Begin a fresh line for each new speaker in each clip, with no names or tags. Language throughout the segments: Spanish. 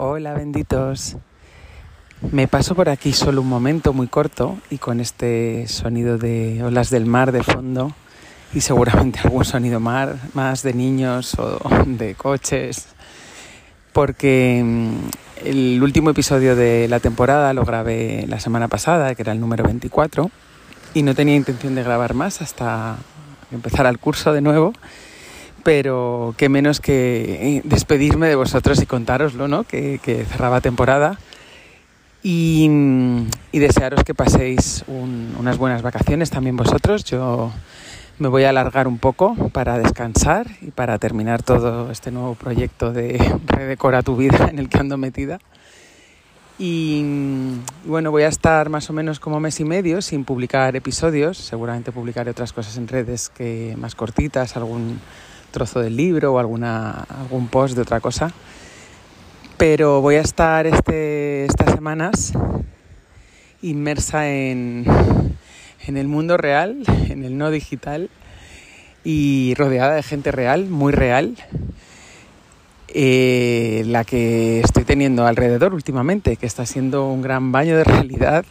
Hola benditos. Me paso por aquí solo un momento muy corto y con este sonido de olas del mar de fondo y seguramente algún sonido más de niños o de coches, porque mm, el último episodio de la temporada lo grabé la semana pasada, que era el número 24, y no tenía intención de grabar más hasta empezar el curso de nuevo pero qué menos que eh, despedirme de vosotros y contároslo, ¿no? Que, cerraba temporada y, desearos que paséis unas buenas vacaciones también vosotros. Yo me voy a alargar un poco para descansar y para terminar todo este nuevo proyecto de Redecora tu vida en el que ando metida. Y, y bueno, voy a estar más o menos como mes y medio sin publicar episodios. Seguramente publicaré otras cosas en redes que más cortitas, algún trozo del libro o alguna, algún post de otra cosa. Pero voy a estar este, estas semanas inmersa en, en el mundo real, en el no digital y rodeada de gente real, muy real, eh, la que estoy teniendo alrededor últimamente, que está siendo un gran baño de realidad,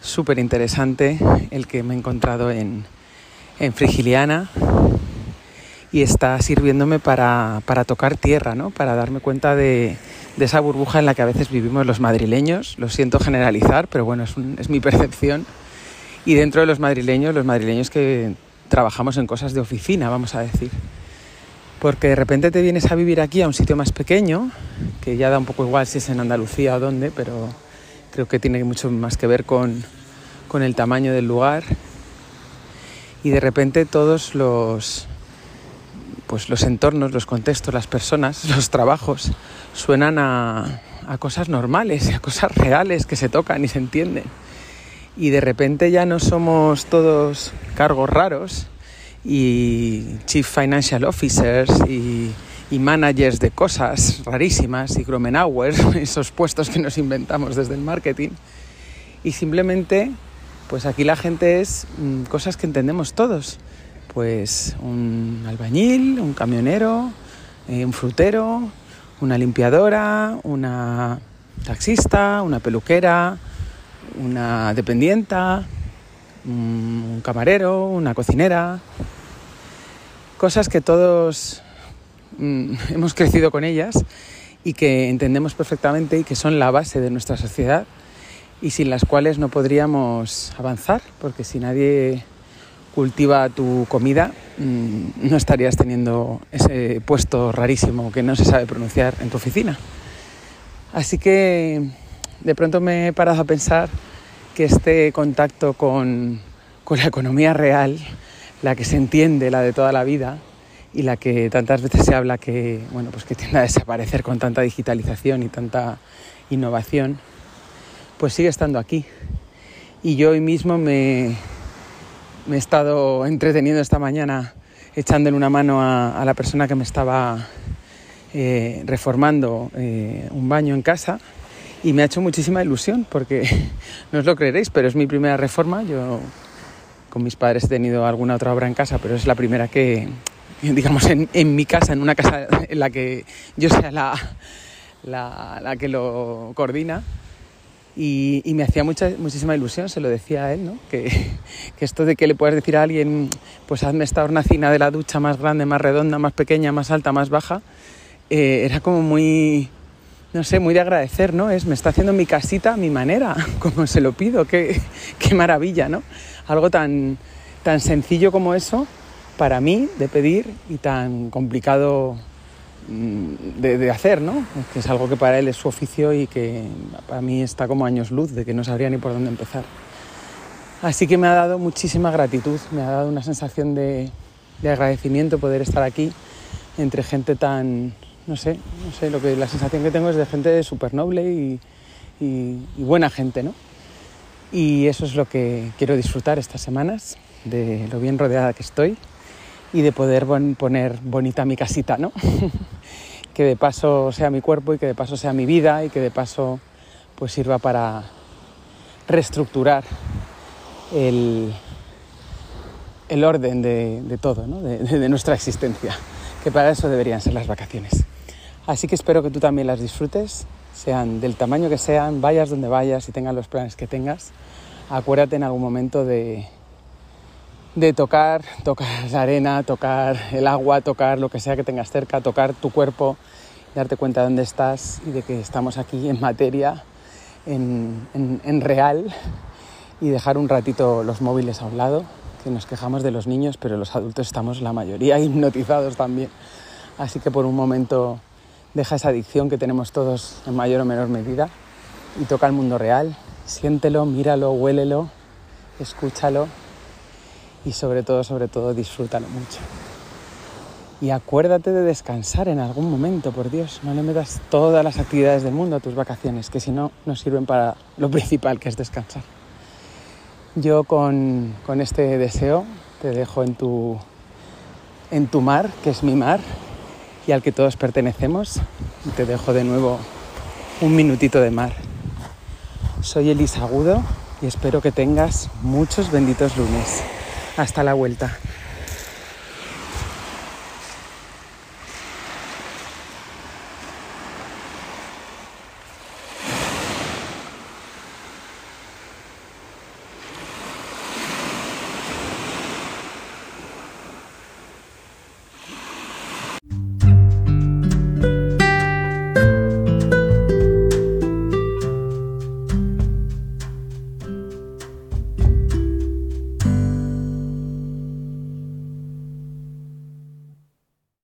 súper interesante el que me he encontrado en, en Frigiliana y está sirviéndome para, tocar tierra, ¿no? para darme cuenta de, esa burbuja en la que a veces vivimos los madrileños. Lo siento generalizar, pero bueno, es, es mi percepción. Y dentro de los madrileños, los madrileños que trabajamos en cosas de oficina, vamos a decir. Porque de repente te vienes a vivir aquí a un sitio más pequeño, que ya da un poco igual si es en Andalucía o dónde, pero creo que tiene mucho más que ver con, con el tamaño del lugar. Y de repente todos los, pues los entornos, los contextos, las personas, los trabajos suenan a, cosas normales, a cosas reales que se tocan y se entienden. Y de repente ya no somos todos cargos raros y chief financial officers y, y managers de cosas rarísimas y Gromenauer, esos puestos que nos inventamos desde el marketing. Y simplemente, pues aquí la gente es mm, cosas que entendemos todos pues un albañil, un camionero, eh, un frutero, una limpiadora, una taxista, una peluquera, una dependienta, un camarero, una cocinera, cosas que todos mm, hemos crecido con ellas y que entendemos perfectamente y que son la base de nuestra sociedad y sin las cuales no podríamos avanzar, porque si nadie cultiva tu comida, mm, no estarías teniendo ese puesto rarísimo que no se sabe pronunciar en tu oficina. Así que de pronto me he parado a pensar que este contacto con, la economía real, la que se entiende, la de toda la vida, y la que tantas veces se habla que, bueno, pues que tiende a desaparecer con tanta digitalización y tanta innovación, pues sigue estando aquí. Y yo hoy mismo me, me he estado entreteniendo esta mañana echándole una mano a, la persona que me estaba eh, reformando eh, un baño en casa y me ha hecho muchísima ilusión porque no os lo creeréis, pero es mi primera reforma. Yo con mis padres he tenido alguna otra obra en casa, pero es la primera que, digamos, en, mi casa, en una casa en la que yo sea la, la que lo coordina y, me hacía mucha, muchísima ilusión, se lo decía a él, ¿no? que, esto de que le puedas decir a alguien, pues hazme esta hornacina de la ducha más grande, más redonda, más pequeña, más alta, más baja, eh, era como muy, no sé, muy de agradecer, ¿no? Es, me está haciendo mi casita a mi manera, como se lo pido, qué, qué maravilla, ¿no? Algo tan, tan sencillo como eso, para mí, de pedir, y tan complicado Mm, de, hacer, ¿no? Que es algo que para él es su oficio y que para mí está como años luz, de que no sabría ni por dónde empezar. Así que me ha dado muchísima gratitud, me ha dado una sensación de, agradecimiento poder estar aquí entre gente tan, no sé, no sé, lo que la sensación que tengo es de gente súper noble y, y, buena gente, ¿no? Y eso es lo que quiero disfrutar estas semanas, de lo bien rodeada que estoy y de poder poner bonita mi casita, ¿no? que de paso sea mi cuerpo y que de paso sea mi vida y que de paso pues sirva para reestructurar el, el orden de, todo, ¿no? de, de nuestra existencia, que para eso deberían ser las vacaciones. Así que espero que tú también las disfrutes sean del tamaño que sean, vayas donde vayas y tengas los planes que tengas, acuérdate en algún momento de, de tocar, tocar la arena, tocar el agua, tocar lo que sea que tengas cerca, tocar tu cuerpo, darte cuenta de dónde estás y de que estamos aquí en materia, en, en, real y dejar un ratito los móviles a un lado, que nos quejamos de los niños, pero los adultos estamos la mayoría hipnotizados también. Así que por un momento deja esa adicción que tenemos todos en mayor o menor medida y toca el mundo real, siéntelo, míralo, huélelo, escúchalo y sobre todo, sobre todo, disfrútalo mucho. Y acuérdate de descansar en algún momento, por Dios. No le metas todas las actividades del mundo a tus vacaciones, que si no, no sirven para lo principal, que es descansar. Yo con, con este deseo te dejo en tu, en tu mar, que es mi mar, y al que todos pertenecemos. Y te dejo de nuevo un minutito de mar. Soy Elisa Agudo y espero que tengas muchos benditos lunes. Hasta la vuelta.